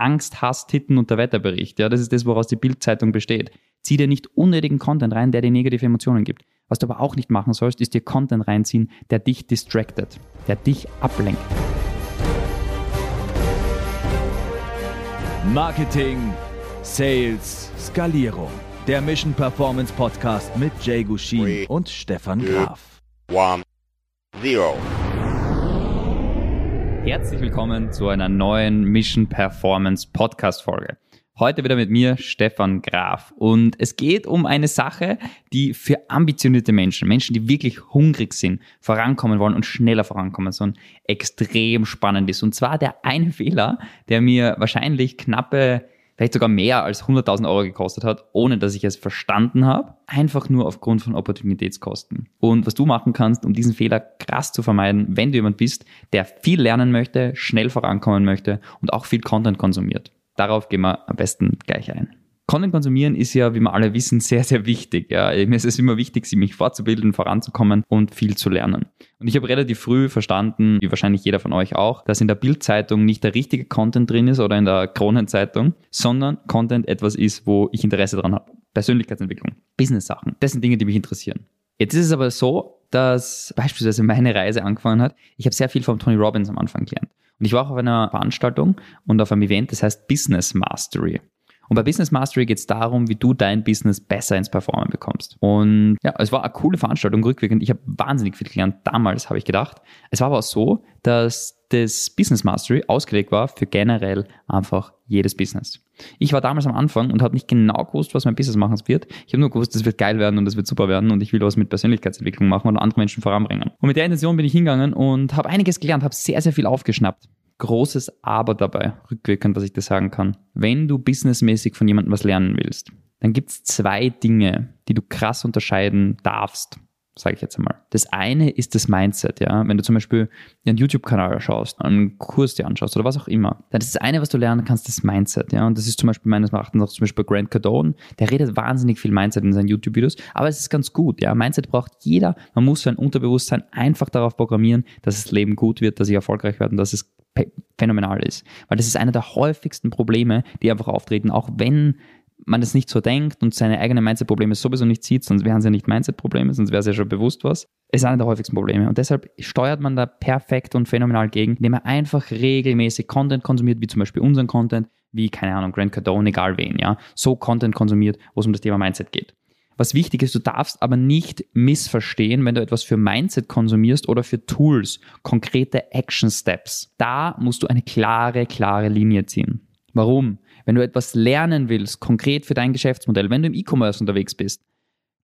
Angst, Hass, Titten und der Wetterbericht. Ja, das ist das, woraus die Bildzeitung besteht. Zieh dir nicht unnötigen Content rein, der dir negative Emotionen gibt. Was du aber auch nicht machen sollst, ist dir Content reinziehen, der dich distracted, der dich ablenkt. Marketing, Sales, Skalierung. Der Mission Performance Podcast mit Jay Gushin Three, und Stefan Graf. one, zero. Herzlich willkommen zu einer neuen Mission Performance Podcast Folge. Heute wieder mit mir, Stefan Graf. Und es geht um eine Sache, die für ambitionierte Menschen, Menschen, die wirklich hungrig sind, vorankommen wollen und schneller vorankommen sollen, extrem spannend ist. Und zwar der eine Fehler, der mir wahrscheinlich knappe, vielleicht sogar mehr als 100.000 Euro gekostet hat, ohne dass ich es verstanden habe, einfach nur aufgrund von Opportunitätskosten. Und was du machen kannst, um diesen Fehler krass zu vermeiden, wenn du jemand bist, der viel lernen möchte, schnell vorankommen möchte und auch viel Content konsumiert. Darauf gehen wir am besten gleich ein. Content konsumieren ist ja, wie wir alle wissen, sehr, sehr wichtig. Ja. Mir ist es immer wichtig, sich mich fortzubilden, voranzukommen und viel zu lernen. Und ich habe relativ früh verstanden, wie wahrscheinlich jeder von euch auch, dass in der Bildzeitung nicht der richtige Content drin ist oder in der Kronenzeitung, sondern Content etwas ist, wo ich Interesse dran habe. Persönlichkeitsentwicklung, Business-Sachen, das sind Dinge, die mich interessieren. Jetzt ist es aber so, dass beispielsweise meine Reise angefangen hat. Ich habe sehr viel von Tony Robbins am Anfang gelernt. Und ich war auch auf einer Veranstaltung und auf einem Event, das heißt Business Mastery. Und bei Business Mastery geht es darum, wie du dein Business besser ins Performen bekommst. Und ja, es war eine coole Veranstaltung rückwirkend. Ich habe wahnsinnig viel gelernt. Damals habe ich gedacht. Es war aber auch so, dass das Business Mastery ausgelegt war für generell einfach jedes Business. Ich war damals am Anfang und habe nicht genau gewusst, was mein Business machen wird. Ich habe nur gewusst, das wird geil werden und das wird super werden und ich will was mit Persönlichkeitsentwicklung machen und andere Menschen voranbringen. Und mit der Intention bin ich hingegangen und habe einiges gelernt, habe sehr, sehr viel aufgeschnappt. Großes Aber dabei, rückwirkend, dass ich das sagen kann. Wenn du businessmäßig von jemandem was lernen willst, dann gibt es zwei Dinge, die du krass unterscheiden darfst sage ich jetzt einmal. Das eine ist das Mindset, ja. Wenn du zum Beispiel einen YouTube-Kanal schaust, einen Kurs dir anschaust oder was auch immer, dann ist das eine, was du lernen kannst, das Mindset, ja. Und das ist zum Beispiel meines Erachtens auch zum Beispiel Grant Cardone, der redet wahnsinnig viel Mindset in seinen YouTube-Videos, aber es ist ganz gut, ja. Mindset braucht jeder. Man muss sein Unterbewusstsein einfach darauf programmieren, dass das Leben gut wird, dass ich erfolgreich werde und dass es phänomenal ist. Weil das ist einer der häufigsten Probleme, die einfach auftreten, auch wenn man das nicht so denkt und seine eigenen Mindset-Probleme sowieso nicht sieht, sonst wären es ja nicht Mindset-Probleme, sonst wäre es ja schon bewusst was, ist einer der häufigsten Probleme. Und deshalb steuert man da perfekt und phänomenal gegen, indem er einfach regelmäßig Content konsumiert, wie zum Beispiel unseren Content, wie, keine Ahnung, Grant Cardone, egal wen, ja, so Content konsumiert, wo es um das Thema Mindset geht. Was wichtig ist, du darfst aber nicht missverstehen, wenn du etwas für Mindset konsumierst oder für Tools, konkrete Action Steps. Da musst du eine klare, klare Linie ziehen. Warum? Wenn du etwas lernen willst, konkret für dein Geschäftsmodell, wenn du im E-Commerce unterwegs bist,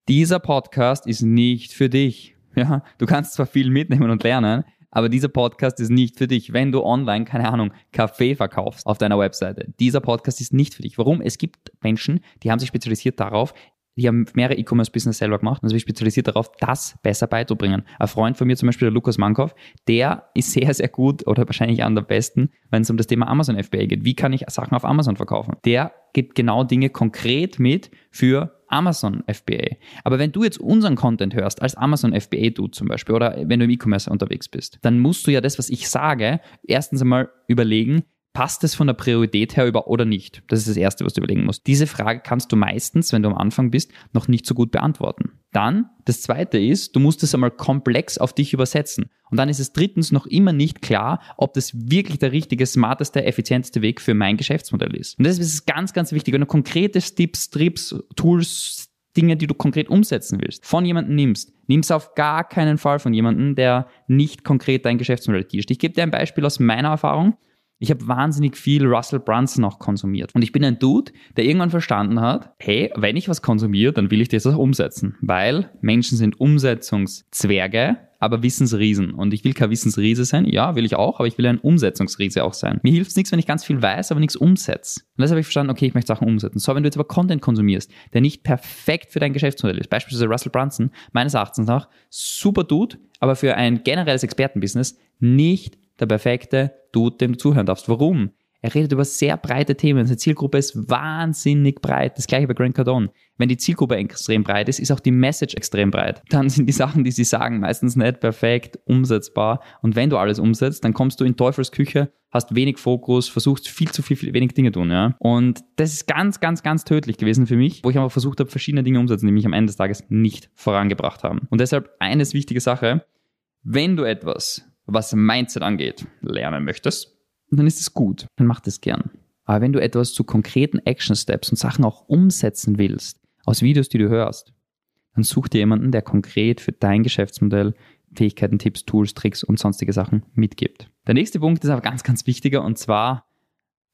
dieser Podcast ist nicht für dich. Ja, du kannst zwar viel mitnehmen und lernen, aber dieser Podcast ist nicht für dich, wenn du online, keine Ahnung, Kaffee verkaufst auf deiner Webseite. Dieser Podcast ist nicht für dich. Warum? Es gibt Menschen, die haben sich spezialisiert darauf, die haben mehrere E-Commerce-Business selber gemacht und sind spezialisiert darauf, das besser beizubringen. Ein Freund von mir zum Beispiel, der Lukas Mankow, der ist sehr, sehr gut oder wahrscheinlich an der besten, wenn es um das Thema Amazon FBA geht. Wie kann ich Sachen auf Amazon verkaufen? Der gibt genau Dinge konkret mit für Amazon FBA. Aber wenn du jetzt unseren Content hörst, als Amazon FBA du zum Beispiel, oder wenn du im E-Commerce unterwegs bist, dann musst du ja das, was ich sage, erstens einmal überlegen, passt es von der Priorität her über oder nicht? Das ist das Erste, was du überlegen musst. Diese Frage kannst du meistens, wenn du am Anfang bist, noch nicht so gut beantworten. Dann, das Zweite ist, du musst es einmal komplex auf dich übersetzen. Und dann ist es drittens noch immer nicht klar, ob das wirklich der richtige, smarteste, effizienteste Weg für mein Geschäftsmodell ist. Und das ist ganz, ganz wichtig. Wenn du konkrete Tipps, Trips, Tools, Dinge, die du konkret umsetzen willst, von jemandem nimmst, nimm es auf gar keinen Fall von jemandem, der nicht konkret dein Geschäftsmodell teacht. Ich gebe dir ein Beispiel aus meiner Erfahrung. Ich habe wahnsinnig viel Russell Brunson auch konsumiert. Und ich bin ein Dude, der irgendwann verstanden hat, hey, wenn ich was konsumiere, dann will ich das auch umsetzen. Weil Menschen sind Umsetzungszwerge, aber Wissensriesen. Und ich will kein Wissensriese sein. Ja, will ich auch, aber ich will ein Umsetzungsriese auch sein. Mir hilft es nichts, wenn ich ganz viel weiß, aber nichts umsetze. Und deshalb habe ich verstanden, okay, ich möchte Sachen umsetzen. So, wenn du jetzt aber Content konsumierst, der nicht perfekt für dein Geschäftsmodell ist, beispielsweise Russell Brunson, meines Erachtens nach, super Dude, aber für ein generelles Expertenbusiness nicht der perfekte Dude, dem du zuhören darfst. Warum? Er redet über sehr breite Themen. Seine Zielgruppe ist wahnsinnig breit. Das gleiche bei Grant Cardone. Wenn die Zielgruppe extrem breit ist, ist auch die Message extrem breit. Dann sind die Sachen, die sie sagen, meistens nicht perfekt umsetzbar. Und wenn du alles umsetzt, dann kommst du in Teufelsküche, hast wenig Fokus, versuchst viel zu viel, viel wenig Dinge tun. Ja? Und das ist ganz, ganz, ganz tödlich gewesen für mich, wo ich aber versucht habe, verschiedene Dinge umzusetzen, die mich am Ende des Tages nicht vorangebracht haben. Und deshalb eine wichtige Sache, wenn du etwas, was Mindset angeht, lernen möchtest, dann ist es gut, dann mach das gern. Aber wenn du etwas zu konkreten Action Steps und Sachen auch umsetzen willst, aus Videos, die du hörst, dann such dir jemanden, der konkret für dein Geschäftsmodell Fähigkeiten, Tipps, Tools, Tricks und sonstige Sachen mitgibt. Der nächste Punkt ist aber ganz, ganz wichtiger und zwar,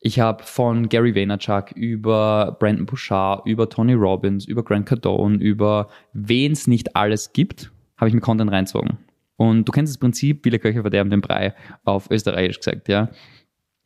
ich habe von Gary Vaynerchuk über Brandon Bouchard, über Tony Robbins, über Grant Cardone, über wen es nicht alles gibt, habe ich mir Content reinzogen. Und du kennst das Prinzip, viele Köche verderben den Brei auf Österreichisch gesagt, ja.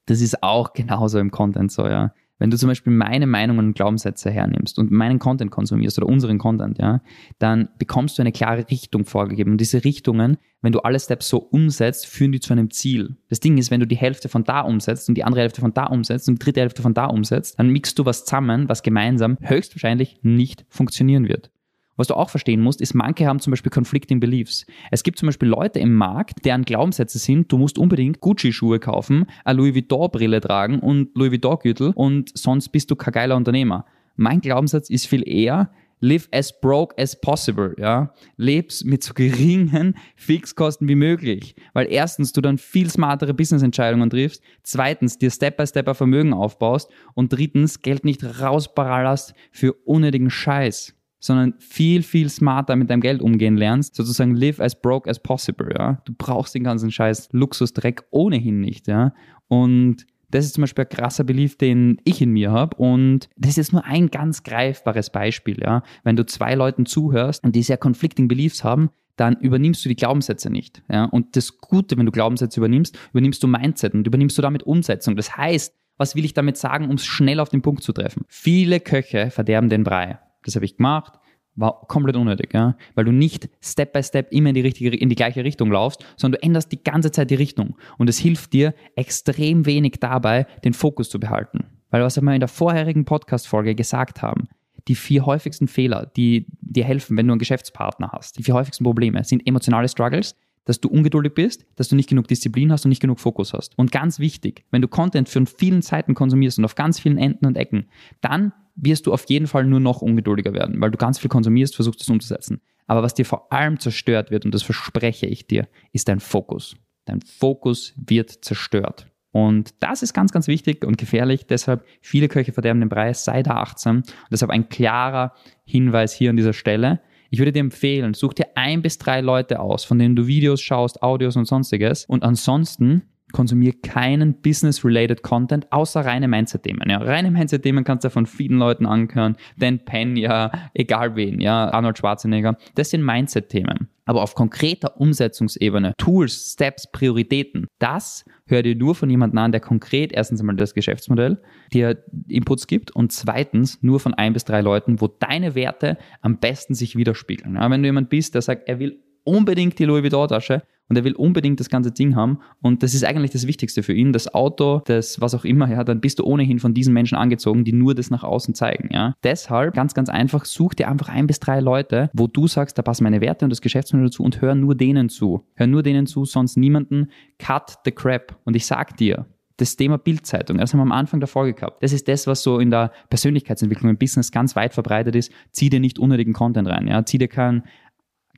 Das ist auch genauso im Content so, ja. Wenn du zum Beispiel meine Meinungen und Glaubenssätze hernimmst und meinen Content konsumierst oder unseren Content, ja, dann bekommst du eine klare Richtung vorgegeben. Und diese Richtungen, wenn du alle Steps so umsetzt, führen die zu einem Ziel. Das Ding ist, wenn du die Hälfte von da umsetzt und die andere Hälfte von da umsetzt und die dritte Hälfte von da umsetzt, dann mixt du was zusammen, was gemeinsam höchstwahrscheinlich nicht funktionieren wird. Was du auch verstehen musst, ist, manche haben zum Beispiel Conflicting Beliefs. Es gibt zum Beispiel Leute im Markt, deren Glaubenssätze sind, du musst unbedingt Gucci-Schuhe kaufen, eine Louis Vuitton-Brille tragen und Louis Vuitton-Gürtel und sonst bist du kein geiler Unternehmer. Mein Glaubenssatz ist viel eher, live as broke as possible, ja. Lebst mit so geringen Fixkosten wie möglich, weil erstens du dann viel smartere Businessentscheidungen triffst, zweitens dir Step by Step ein Vermögen aufbaust und drittens Geld nicht rausbarallerst für unnötigen Scheiß sondern viel, viel smarter mit deinem Geld umgehen lernst, sozusagen live as broke as possible, ja. Du brauchst den ganzen Scheiß Luxusdreck ohnehin nicht, ja. Und das ist zum Beispiel ein krasser Belief, den ich in mir habe. Und das ist jetzt nur ein ganz greifbares Beispiel, ja. Wenn du zwei Leuten zuhörst und die sehr conflicting Beliefs haben, dann übernimmst du die Glaubenssätze nicht. Ja? Und das Gute, wenn du Glaubenssätze übernimmst, übernimmst du Mindset und übernimmst du damit Umsetzung. Das heißt, was will ich damit sagen, um es schnell auf den Punkt zu treffen? Viele Köche verderben den Brei. Das habe ich gemacht, war komplett unnötig, ja? weil du nicht Step by Step immer in die richtige, in die gleiche Richtung laufst, sondern du änderst die ganze Zeit die Richtung und es hilft dir extrem wenig dabei, den Fokus zu behalten. Weil was wir in der vorherigen Podcast-Folge gesagt haben, die vier häufigsten Fehler, die dir helfen, wenn du einen Geschäftspartner hast, die vier häufigsten Probleme sind emotionale Struggles, dass du ungeduldig bist, dass du nicht genug Disziplin hast und nicht genug Fokus hast. Und ganz wichtig, wenn du Content von vielen Seiten konsumierst und auf ganz vielen Enden und Ecken, dann wirst du auf jeden Fall nur noch ungeduldiger werden, weil du ganz viel konsumierst, versuchst es umzusetzen. Aber was dir vor allem zerstört wird, und das verspreche ich dir, ist dein Fokus. Dein Fokus wird zerstört. Und das ist ganz, ganz wichtig und gefährlich. Deshalb viele Köche verderben den Preis, sei da achtsam. Und deshalb ein klarer Hinweis hier an dieser Stelle. Ich würde dir empfehlen, such dir ein bis drei Leute aus, von denen du Videos schaust, Audios und sonstiges. Und ansonsten konsumiere keinen Business-related Content, außer reine Mindset-Themen. Ja, reine Mindset-Themen kannst du von vielen Leuten anhören. Dan Penn, ja, egal wen, ja, Arnold Schwarzenegger. Das sind Mindset-Themen. Aber auf konkreter Umsetzungsebene, Tools, Steps, Prioritäten, das hör dir nur von jemandem an, der konkret erstens einmal das Geschäftsmodell dir Inputs gibt und zweitens nur von ein bis drei Leuten, wo deine Werte am besten sich widerspiegeln. Ja, wenn du jemand bist, der sagt, er will unbedingt die Louis Vuitton-Tasche und er will unbedingt das ganze Ding haben und das ist eigentlich das Wichtigste für ihn, das Auto, das was auch immer, ja, dann bist du ohnehin von diesen Menschen angezogen, die nur das nach außen zeigen, ja. Deshalb, ganz, ganz einfach, such dir einfach ein bis drei Leute, wo du sagst, da passen meine Werte und das Geschäftsmodell dazu und hör nur denen zu. Hör nur denen zu, sonst niemanden. Cut the crap. Und ich sag dir, das Thema Bildzeitung, das haben wir am Anfang Folge gehabt. Das ist das, was so in der Persönlichkeitsentwicklung im Business ganz weit verbreitet ist. Zieh dir nicht unnötigen Content rein, ja. Zieh dir keinen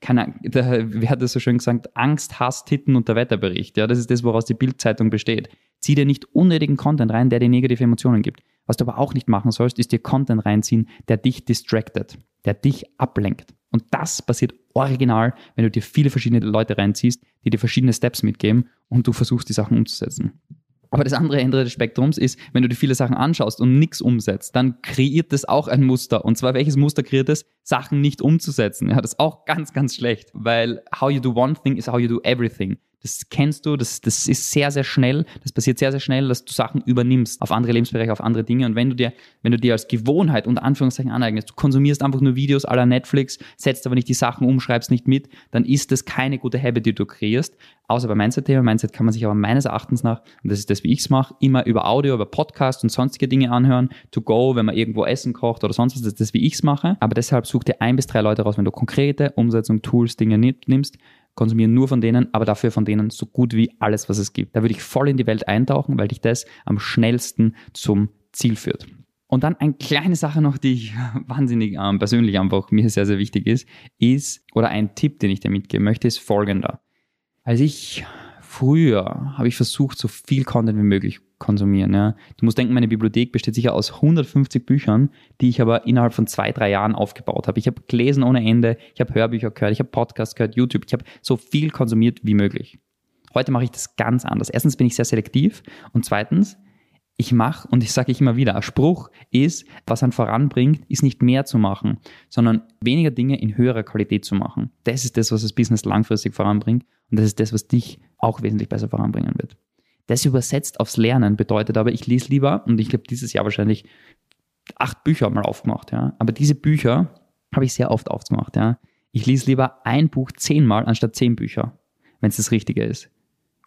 keine, wer hat das so schön gesagt, Angst, Hass, Titten und der Wetterbericht. Ja, das ist das, woraus die Bildzeitung besteht. Zieh dir nicht unnötigen Content rein, der dir negative Emotionen gibt. Was du aber auch nicht machen sollst, ist dir Content reinziehen, der dich distracted, der dich ablenkt. Und das passiert original, wenn du dir viele verschiedene Leute reinziehst, die dir verschiedene Steps mitgeben und du versuchst, die Sachen umzusetzen. Aber das andere Ende des Spektrums ist, wenn du dir viele Sachen anschaust und nichts umsetzt, dann kreiert das auch ein Muster. Und zwar welches Muster kreiert es? Sachen nicht umzusetzen. Ja, das ist auch ganz, ganz schlecht, weil how you do one thing is how you do everything. Das kennst du, das, das ist sehr, sehr schnell, das passiert sehr, sehr schnell, dass du Sachen übernimmst auf andere Lebensbereiche, auf andere Dinge. Und wenn du dir, wenn du dir als Gewohnheit unter Anführungszeichen aneignest, du konsumierst einfach nur Videos aller Netflix, setzt aber nicht die Sachen um, schreibst nicht mit, dann ist das keine gute Habit, die du kreierst. Außer beim Mindset-Thema. Mindset kann man sich aber meines Erachtens nach, und das ist das, wie ich es mache, immer über Audio, über Podcast und sonstige Dinge anhören, to go, wenn man irgendwo Essen kocht oder sonst was, das ist das, wie ich es mache. Aber deshalb such dir ein bis drei Leute raus, wenn du konkrete Umsetzung, Tools, Dinge nimmst, konsumiere nur von denen, aber dafür von denen so gut wie alles, was es gibt. Da würde ich voll in die Welt eintauchen, weil dich das am schnellsten zum Ziel führt. Und dann eine kleine Sache noch, die ich wahnsinnig ähm, persönlich einfach mir sehr, sehr wichtig ist, ist, oder ein Tipp, den ich dir mitgeben möchte, ist folgender. Als ich früher habe ich versucht, so viel Content wie möglich konsumieren. Ja. Du musst denken, meine Bibliothek besteht sicher aus 150 Büchern, die ich aber innerhalb von zwei, drei Jahren aufgebaut habe. Ich habe gelesen ohne Ende, ich habe Hörbücher gehört, ich habe Podcasts gehört, YouTube, ich habe so viel konsumiert wie möglich. Heute mache ich das ganz anders. Erstens bin ich sehr selektiv und zweitens, ich mache, und ich sage ich immer wieder, ein Spruch ist, was einen voranbringt, ist nicht mehr zu machen, sondern weniger Dinge in höherer Qualität zu machen. Das ist das, was das Business langfristig voranbringt und das ist das, was dich auch wesentlich besser voranbringen wird. Das übersetzt aufs Lernen bedeutet aber, ich lese lieber, und ich habe dieses Jahr wahrscheinlich acht Bücher mal aufgemacht, ja. Aber diese Bücher habe ich sehr oft aufgemacht, ja. Ich lese lieber ein Buch zehnmal anstatt zehn Bücher, wenn es das Richtige ist.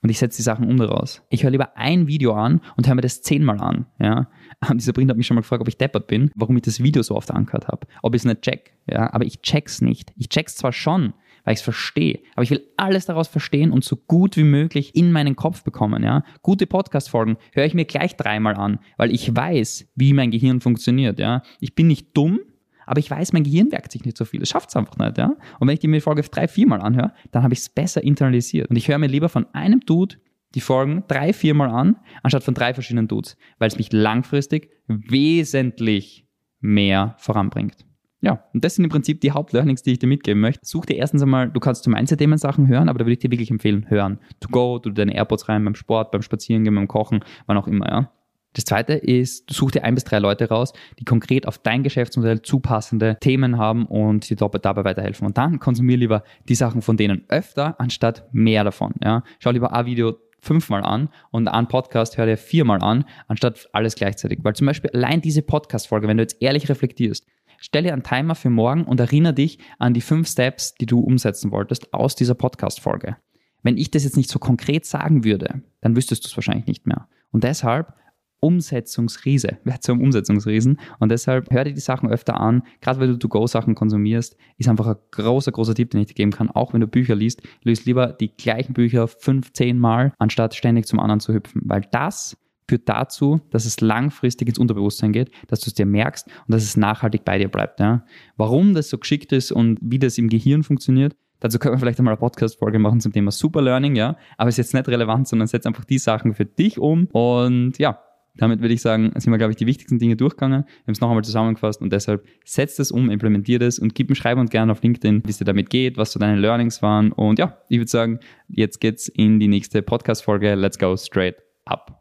Und ich setze die Sachen um daraus. Ich höre lieber ein Video an und höre mir das zehnmal an. Ja? Und dieser Print hat mich schon mal gefragt, ob ich deppert bin, warum ich das Video so oft angehört habe. Ob ich es nicht check. Ja? Aber ich check's nicht. Ich check's zwar schon, weil ich es verstehe. Aber ich will alles daraus verstehen und so gut wie möglich in meinen Kopf bekommen. Ja? Gute Podcast-Folgen höre ich mir gleich dreimal an, weil ich weiß, wie mein Gehirn funktioniert. Ja? Ich bin nicht dumm, aber ich weiß, mein Gehirn merkt sich nicht so viel. Es schafft es einfach nicht. Ja? Und wenn ich die mir Folge drei, viermal anhöre, dann habe ich es besser internalisiert. Und ich höre mir lieber von einem Dude die Folgen drei, viermal an, anstatt von drei verschiedenen Dudes, weil es mich langfristig wesentlich mehr voranbringt. Ja, und das sind im Prinzip die Hauptlearnings, die ich dir mitgeben möchte. Such dir erstens einmal, du kannst zu Mindset-Themen Sachen hören, aber da würde ich dir wirklich empfehlen, hören. To go, du deine AirPods rein beim Sport, beim Spazierengehen, beim Kochen, wann auch immer, ja. Das zweite ist, such dir ein bis drei Leute raus, die konkret auf dein Geschäftsmodell zupassende Themen haben und dir dabei weiterhelfen. Und dann konsumier lieber die Sachen von denen öfter, anstatt mehr davon, ja. Schau lieber ein Video fünfmal an und einen Podcast hör dir viermal an, anstatt alles gleichzeitig. Weil zum Beispiel allein diese Podcast-Folge, wenn du jetzt ehrlich reflektierst, Stell dir einen Timer für morgen und erinnere dich an die fünf Steps, die du umsetzen wolltest aus dieser Podcast-Folge. Wenn ich das jetzt nicht so konkret sagen würde, dann wüsstest du es wahrscheinlich nicht mehr. Und deshalb Umsetzungsriese, wer zum Umsetzungsriesen. Und deshalb hör dir die Sachen öfter an. Gerade weil du To-Go-Sachen konsumierst, ist einfach ein großer, großer Tipp, den ich dir geben kann. Auch wenn du Bücher liest, liest lieber die gleichen Bücher fünf, zehn Mal, anstatt ständig zum anderen zu hüpfen. Weil das führt dazu, dass es langfristig ins Unterbewusstsein geht, dass du es dir merkst und dass es nachhaltig bei dir bleibt. Ja? Warum das so geschickt ist und wie das im Gehirn funktioniert, dazu können wir vielleicht einmal eine Podcast-Folge machen zum Thema Super Learning, ja. Aber es ist jetzt nicht relevant, sondern setz einfach die Sachen für dich um und ja, damit würde ich sagen, sind wir, glaube ich, die wichtigsten Dinge durchgegangen. Wir haben es noch einmal zusammengefasst und deshalb setzt es um, implementiert es und gib mir Schreiben und gerne auf LinkedIn, wie es dir damit geht, was so deine Learnings waren. Und ja, ich würde sagen, jetzt geht's in die nächste Podcast-Folge. Let's go straight up.